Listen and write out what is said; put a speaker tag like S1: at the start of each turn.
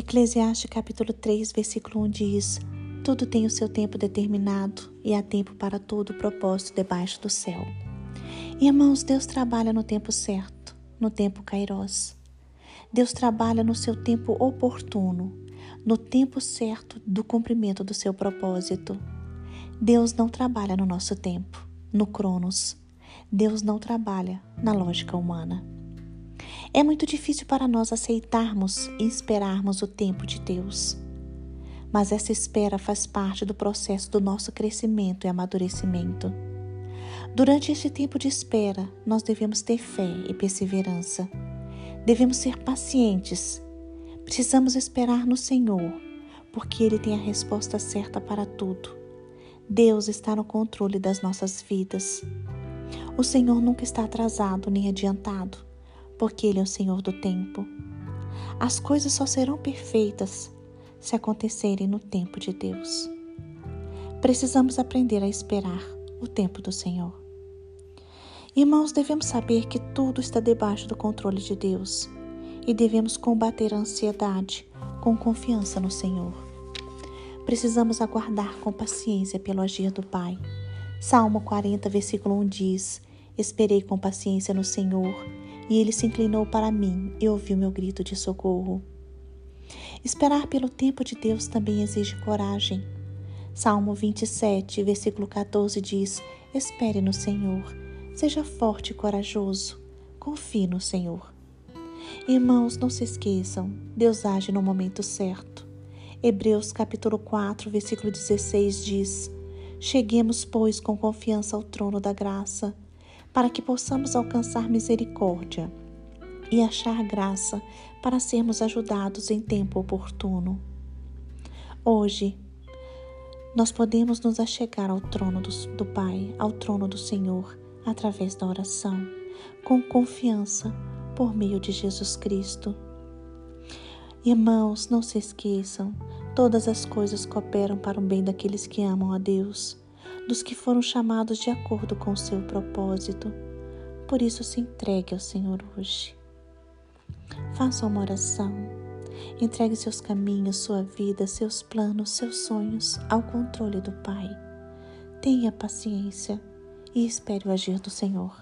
S1: Eclesiastes capítulo 3, versículo 1 diz: Tudo tem o seu tempo determinado e há tempo para todo o propósito debaixo do céu. Irmãos, Deus trabalha no tempo certo, no tempo kairos. Deus trabalha no seu tempo oportuno, no tempo certo do cumprimento do seu propósito. Deus não trabalha no nosso tempo, no Cronos. Deus não trabalha na lógica humana. É muito difícil para nós aceitarmos e esperarmos o tempo de Deus. Mas essa espera faz parte do processo do nosso crescimento e amadurecimento. Durante este tempo de espera, nós devemos ter fé e perseverança. Devemos ser pacientes. Precisamos esperar no Senhor, porque Ele tem a resposta certa para tudo. Deus está no controle das nossas vidas. O Senhor nunca está atrasado nem adiantado, porque Ele é o Senhor do tempo. As coisas só serão perfeitas se acontecerem no tempo de Deus. Precisamos aprender a esperar o tempo do Senhor. Irmãos, devemos saber que tudo está debaixo do controle de Deus e devemos combater a ansiedade com confiança no Senhor. Precisamos aguardar com paciência pelo agir do Pai. Salmo 40, versículo 1 diz: Esperei com paciência no Senhor, e ele se inclinou para mim e ouviu meu grito de socorro. Esperar pelo tempo de Deus também exige coragem. Salmo 27, versículo 14 diz: Espere no Senhor, seja forte e corajoso, confie no Senhor. Irmãos, não se esqueçam, Deus age no momento certo. Hebreus capítulo 4, versículo 16 diz: Cheguemos, pois, com confiança ao trono da graça, para que possamos alcançar misericórdia e achar graça para sermos ajudados em tempo oportuno. Hoje, nós podemos nos achegar ao trono do, do Pai, ao trono do Senhor, através da oração, com confiança por meio de Jesus Cristo. Irmãos, não se esqueçam, todas as coisas cooperam para o bem daqueles que amam a Deus, dos que foram chamados de acordo com o seu propósito. Por isso, se entregue ao Senhor hoje. Faça uma oração Entregue seus caminhos, sua vida, seus planos, seus sonhos ao controle do Pai. Tenha paciência e espere o agir do Senhor.